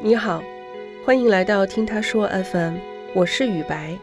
你好，欢迎来到听他说 FM，我是雨白，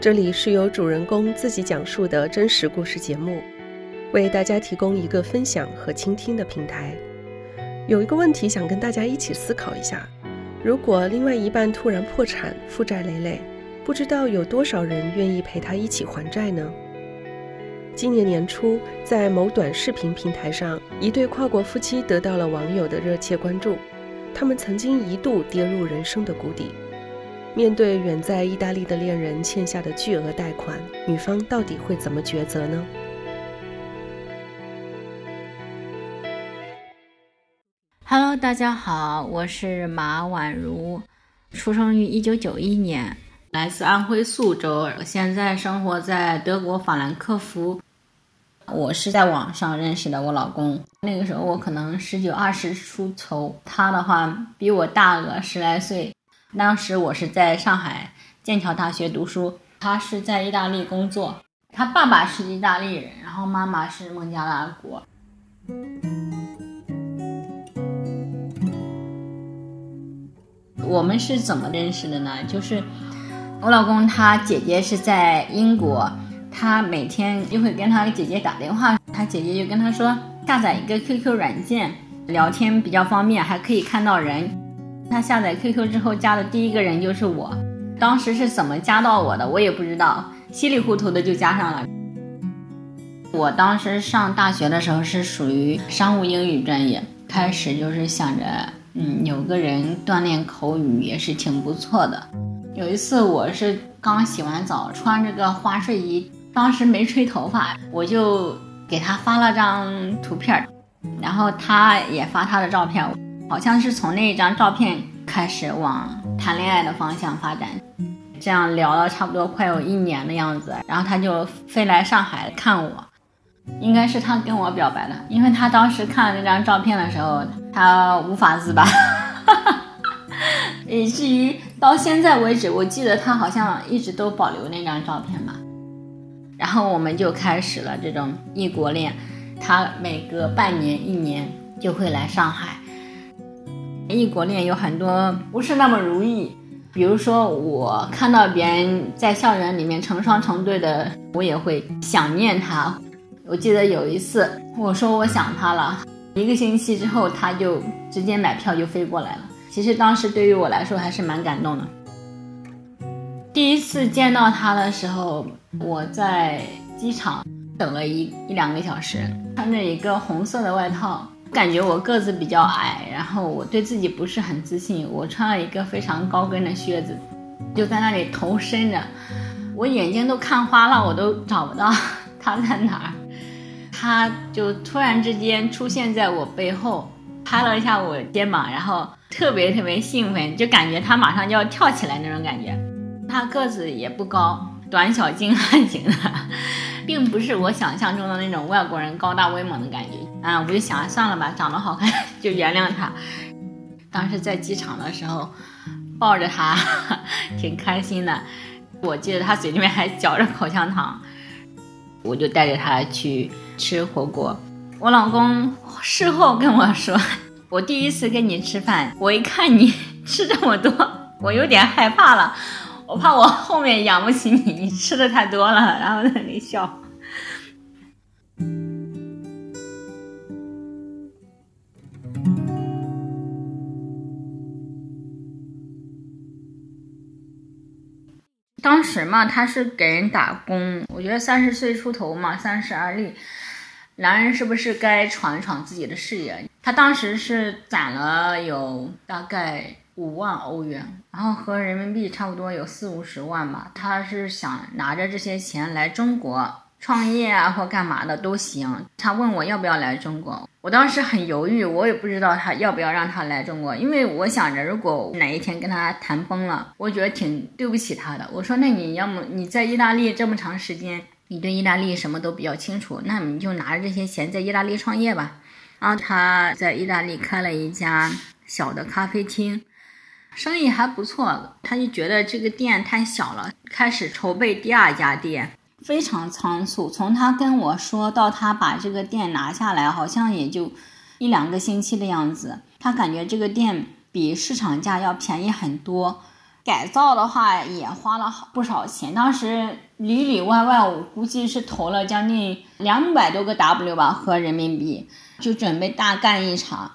这里是由主人公自己讲述的真实故事节目，为大家提供一个分享和倾听的平台。有一个问题想跟大家一起思考一下：如果另外一半突然破产、负债累累，不知道有多少人愿意陪他一起还债呢？今年年初，在某短视频平台上，一对跨国夫妻得到了网友的热切关注。他们曾经一度跌入人生的谷底，面对远在意大利的恋人欠下的巨额贷款，女方到底会怎么抉择呢？Hello，大家好，我是马婉如，出生于一九九一年，来自安徽宿州，现在生活在德国法兰克福。我是在网上认识的我老公，那个时候我可能十九二十出头，他的话比我大个十来岁。当时我是在上海剑桥大学读书，他是在意大利工作。他爸爸是意大利人，然后妈妈是孟加拉国。我们是怎么认识的呢？就是我老公他姐姐是在英国。他每天就会跟他姐姐打电话，他姐姐就跟他说下载一个 QQ 软件，聊天比较方便，还可以看到人。他下载 QQ 之后加的第一个人就是我，当时是怎么加到我的我也不知道，稀里糊涂的就加上了。我当时上大学的时候是属于商务英语专业，开始就是想着，嗯，有个人锻炼口语也是挺不错的。有一次我是刚洗完澡，穿着个花睡衣。当时没吹头发，我就给他发了张图片，然后他也发他的照片，好像是从那一张照片开始往谈恋爱的方向发展，这样聊了差不多快有一年的样子，然后他就飞来上海看我，应该是他跟我表白的，因为他当时看了那张照片的时候，他无法自拔，以至于到现在为止，我记得他好像一直都保留那张照片吧。然后我们就开始了这种异国恋，他每隔半年一年就会来上海。异国恋有很多不是那么如意，比如说我看到别人在校园里面成双成对的，我也会想念他。我记得有一次我说我想他了，一个星期之后他就直接买票就飞过来了。其实当时对于我来说还是蛮感动的。第一次见到他的时候，我在机场等了一一两个小时，穿着一个红色的外套，感觉我个子比较矮，然后我对自己不是很自信，我穿了一个非常高跟的靴子，就在那里头伸着，我眼睛都看花了，我都找不到他在哪儿，他就突然之间出现在我背后，拍了一下我肩膀，然后特别特别兴奋，就感觉他马上就要跳起来那种感觉。他个子也不高，短小精悍型的，并不是我想象中的那种外国人高大威猛的感觉啊！我就想算了吧，长得好看 就原谅他。当时在机场的时候，抱着他，挺开心的。我记得他嘴里面还嚼着口香糖，我就带着他去吃火锅。我老公事后跟我说，我第一次跟你吃饭，我一看你吃这么多，我有点害怕了。我怕我后面养不起你，你吃的太多了，然后在那里笑。当时嘛，他是给人打工，我觉得三十岁出头嘛，三十而立，男人是不是该闯一闯自己的事业？他当时是攒了有大概。五万欧元，然后和人民币差不多有四五十万吧。他是想拿着这些钱来中国创业啊，或干嘛的都行。他问我要不要来中国，我当时很犹豫，我也不知道他要不要让他来中国，因为我想着如果哪一天跟他谈崩了，我觉得挺对不起他的。我说那你要么你在意大利这么长时间，你对意大利什么都比较清楚，那你就拿着这些钱在意大利创业吧。然后他在意大利开了一家小的咖啡厅。生意还不错，他就觉得这个店太小了，开始筹备第二家店，非常仓促。从他跟我说到他把这个店拿下来，好像也就一两个星期的样子。他感觉这个店比市场价要便宜很多。改造的话也花了不少钱，当时里里外外我估计是投了将近两百多个 W 吧，合人民币，就准备大干一场。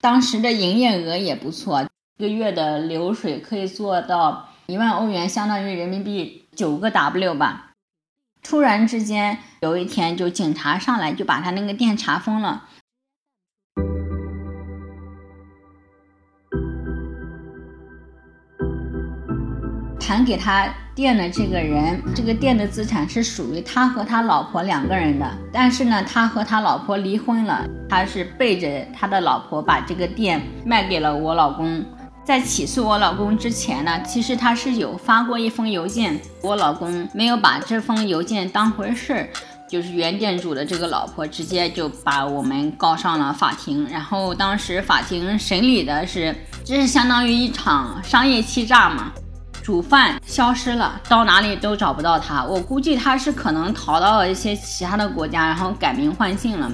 当时的营业额也不错，一个月的流水可以做到一万欧元，相当于人民币九个 W 吧。突然之间有一天，就警察上来就把他那个店查封了。盘给他店的这个人，这个店的资产是属于他和他老婆两个人的。但是呢，他和他老婆离婚了，他是背着他的老婆把这个店卖给了我老公。在起诉我老公之前呢，其实他是有发过一封邮件，我老公没有把这封邮件当回事儿，就是原店主的这个老婆直接就把我们告上了法庭。然后当时法庭审理的是，这是相当于一场商业欺诈嘛。主犯消失了，到哪里都找不到他。我估计他是可能逃到了一些其他的国家，然后改名换姓了。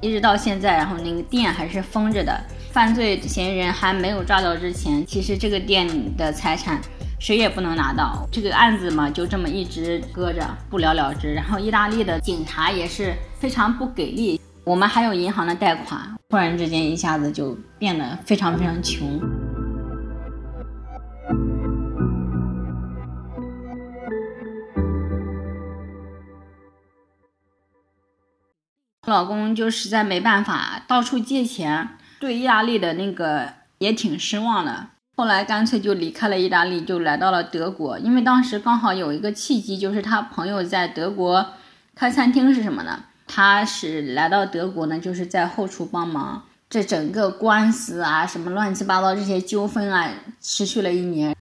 一直到现在，然后那个店还是封着的。犯罪嫌疑人还没有抓到之前，其实这个店的财产谁也不能拿到。这个案子嘛，就这么一直搁着，不了了之。然后意大利的警察也是非常不给力。我们还有银行的贷款，突然之间一下子就变得非常非常穷。老公就实在没办法，到处借钱，对意大利的那个也挺失望的。后来干脆就离开了意大利，就来到了德国。因为当时刚好有一个契机，就是他朋友在德国开餐厅是什么呢？他是来到德国呢，就是在后厨帮忙。这整个官司啊，什么乱七八糟这些纠纷啊，持续了一年。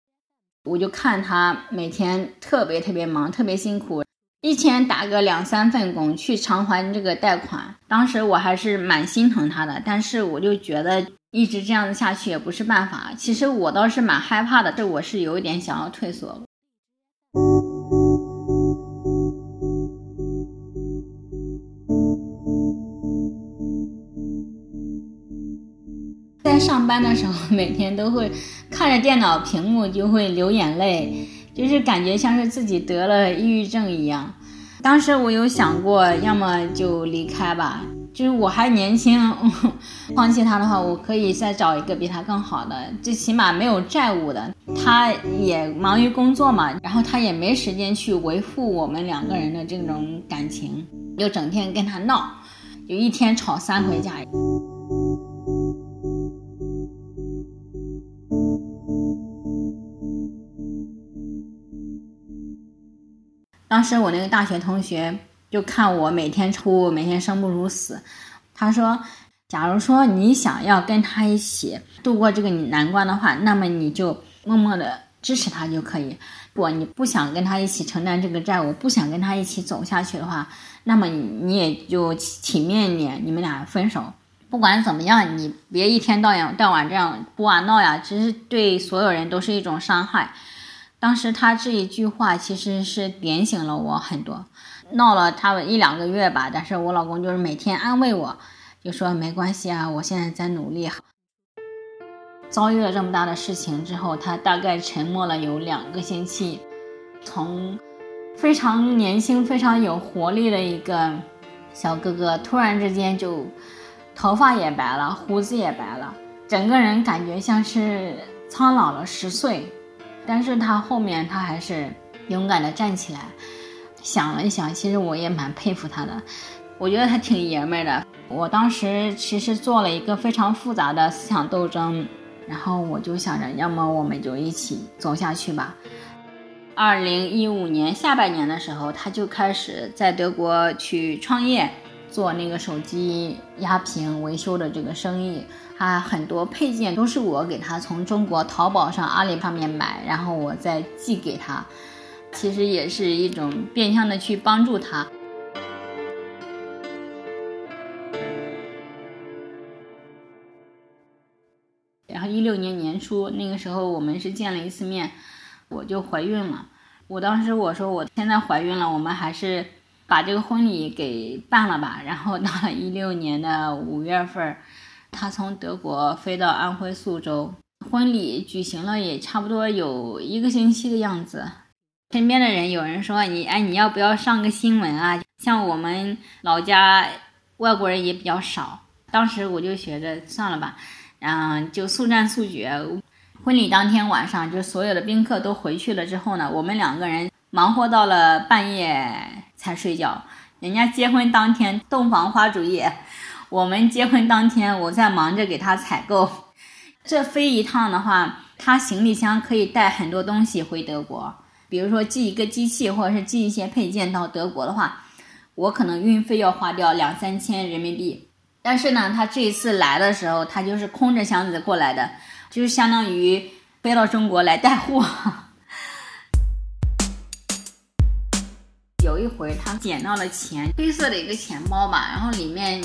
我就看他每天特别特别忙，特别辛苦。一天打个两三份工去偿还这个贷款，当时我还是蛮心疼他的，但是我就觉得一直这样子下去也不是办法。其实我倒是蛮害怕的，这我是有一点想要退缩。在上班的时候，每天都会看着电脑屏幕就会流眼泪。就是感觉像是自己得了抑郁症一样。当时我有想过，要么就离开吧，就是我还年轻，放弃他的话，我可以再找一个比他更好的，最起码没有债务的。他也忙于工作嘛，然后他也没时间去维护我们两个人的这种感情，就整天跟他闹，就一天吵三回架。当时我那个大学同学就看我每天哭，每天生不如死。他说：“假如说你想要跟他一起度过这个难关的话，那么你就默默的支持他就可以。如果你不想跟他一起承担这个债务，不想跟他一起走下去的话，那么你也就请面一点你们俩分手。不管怎么样，你别一天到晚到晚这样哭啊闹呀，其实对所有人都是一种伤害。”当时他这一句话其实是点醒了我很多，闹了他一两个月吧，但是我老公就是每天安慰我，就说没关系啊，我现在在努力。遭遇了这么大的事情之后，他大概沉默了有两个星期，从非常年轻、非常有活力的一个小哥哥，突然之间就头发也白了，胡子也白了，整个人感觉像是苍老了十岁。但是他后面他还是勇敢的站起来，想了一想，其实我也蛮佩服他的，我觉得他挺爷们的。我当时其实做了一个非常复杂的思想斗争，然后我就想着，要么我们就一起走下去吧。二零一五年下半年的时候，他就开始在德国去创业，做那个手机压屏维修的这个生意。他很多配件都是我给他从中国淘宝上、阿里上面买，然后我再寄给他，其实也是一种变相的去帮助他。然后一六年年初那个时候，我们是见了一次面，我就怀孕了。我当时我说我现在怀孕了，我们还是把这个婚礼给办了吧。然后到了一六年的五月份。他从德国飞到安徽宿州，婚礼举行了也差不多有一个星期的样子。身边的人有人说你，哎，你要不要上个新闻啊？像我们老家外国人也比较少。当时我就觉得算了吧，嗯，就速战速决。婚礼当天晚上，就所有的宾客都回去了之后呢，我们两个人忙活到了半夜才睡觉。人家结婚当天洞房花烛夜，我们结婚当天我在忙着给他采购。这飞一趟的话，他行李箱可以带很多东西回德国，比如说寄一个机器或者是寄一些配件到德国的话，我可能运费要花掉两三千人民币。但是呢，他这一次来的时候，他就是空着箱子过来的，就是相当于飞到中国来带货。回，他捡到了钱，黑色的一个钱包吧，然后里面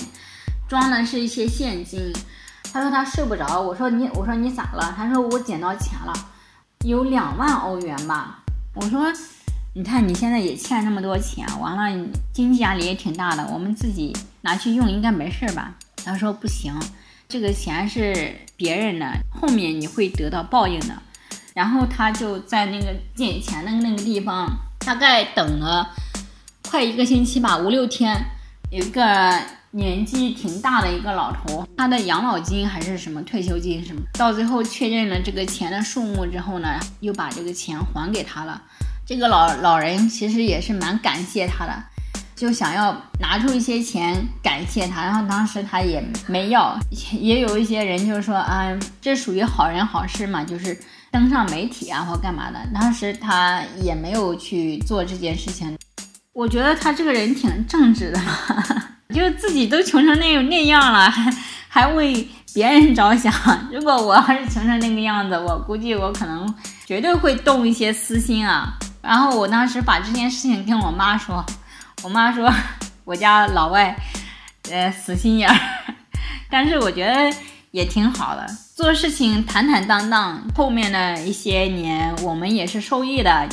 装的是一些现金。他说他睡不着，我说你，我说你咋了？他说我捡到钱了，有两万欧元吧。我说，你看你现在也欠那么多钱，完了经济压力也挺大的，我们自己拿去用应该没事吧？他说不行，这个钱是别人的，后面你会得到报应的。然后他就在那个捡钱的那个地方，大概等了。快一个星期吧，五六天，有一个年纪挺大的一个老头，他的养老金还是什么退休金什么，到最后确认了这个钱的数目之后呢，又把这个钱还给他了。这个老老人其实也是蛮感谢他的，就想要拿出一些钱感谢他，然后当时他也没要。也有一些人就是说啊，这属于好人好事嘛，就是登上媒体啊或干嘛的，当时他也没有去做这件事情。我觉得他这个人挺正直的，就自己都穷成那那样了，还还为别人着想。如果我要是穷成那个样子，我估计我可能绝对会动一些私心啊。然后我当时把这件事情跟我妈说，我妈说 我家老外，呃，死心眼儿。但是我觉得也挺好的，做事情坦坦荡荡。后面的一些年，我们也是受益的。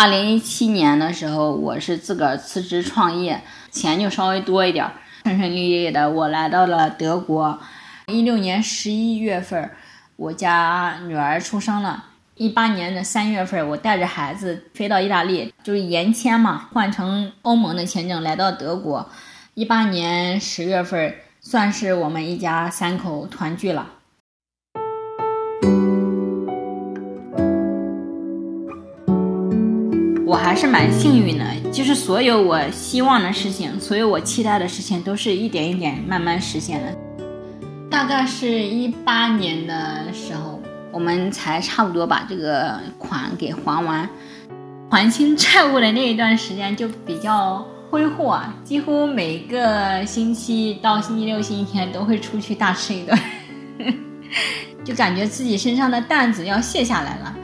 二零一七年的时候，我是自个儿辞职创业，钱就稍微多一点儿，顺顺利利的我来到了德国。一六年十一月份，我家女儿出生了。一八年的三月份，我带着孩子飞到意大利，就是延签嘛，换成欧盟的签证来到德国。一八年十月份，算是我们一家三口团聚了。我还是蛮幸运的，就是所有我希望的事情，所有我期待的事情，都是一点一点慢慢实现的。大概是一八年的时候，我们才差不多把这个款给还完，还清债务的那一段时间就比较挥霍，几乎每个星期到星期六、星期天都会出去大吃一顿，就感觉自己身上的担子要卸下来了。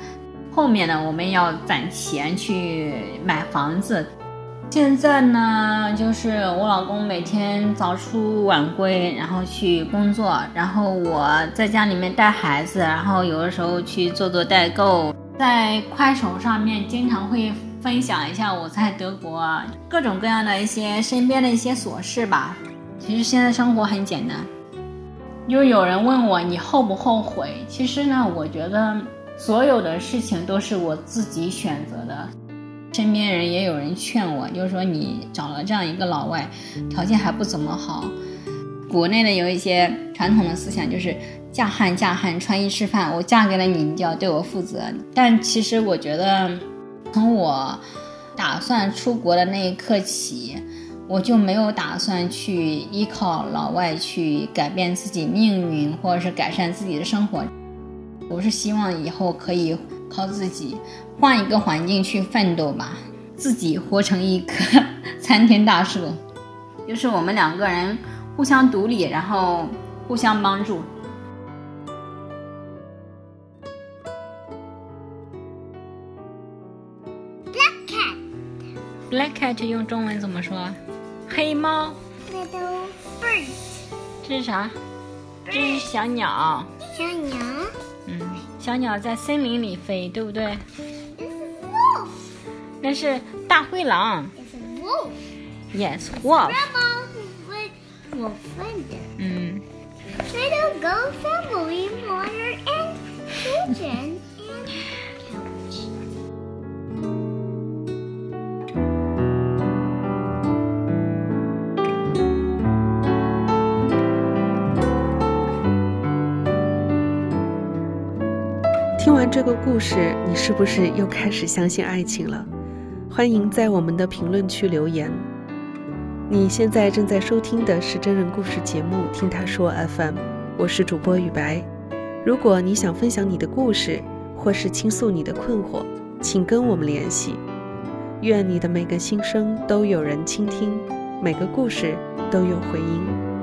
后面呢，我们要攒钱去买房子。现在呢，就是我老公每天早出晚归，然后去工作，然后我在家里面带孩子，然后有的时候去做做代购，在快手上面经常会分享一下我在德国各种各样的一些身边的一些琐事吧。其实现在生活很简单。就有人问我你后不后悔？其实呢，我觉得。所有的事情都是我自己选择的，身边人也有人劝我，就是说你找了这样一个老外，条件还不怎么好。国内的有一些传统的思想，就是嫁汉嫁汉，穿衣吃饭，我嫁给了你，你就要对我负责。但其实我觉得，从我打算出国的那一刻起，我就没有打算去依靠老外去改变自己命运，或者是改善自己的生活。我是希望以后可以靠自己，换一个环境去奋斗吧，自己活成一棵 参天大树，就是我们两个人互相独立，然后互相帮助。Black cat，Black cat 用中文怎么说？黑猫。Little bird，这是啥？这是小鸟。小鸟。嗯，小鸟在森林里飞，对不对 wolf。那是大灰狼。It's a wolf. Yes, wolf. Grandma, animal friend. 嗯，Little girl family, mother and children 这个故事，你是不是又开始相信爱情了？欢迎在我们的评论区留言。你现在正在收听的是真人故事节目《听他说 FM》，我是主播雨白。如果你想分享你的故事，或是倾诉你的困惑，请跟我们联系。愿你的每个心声都有人倾听，每个故事都有回音。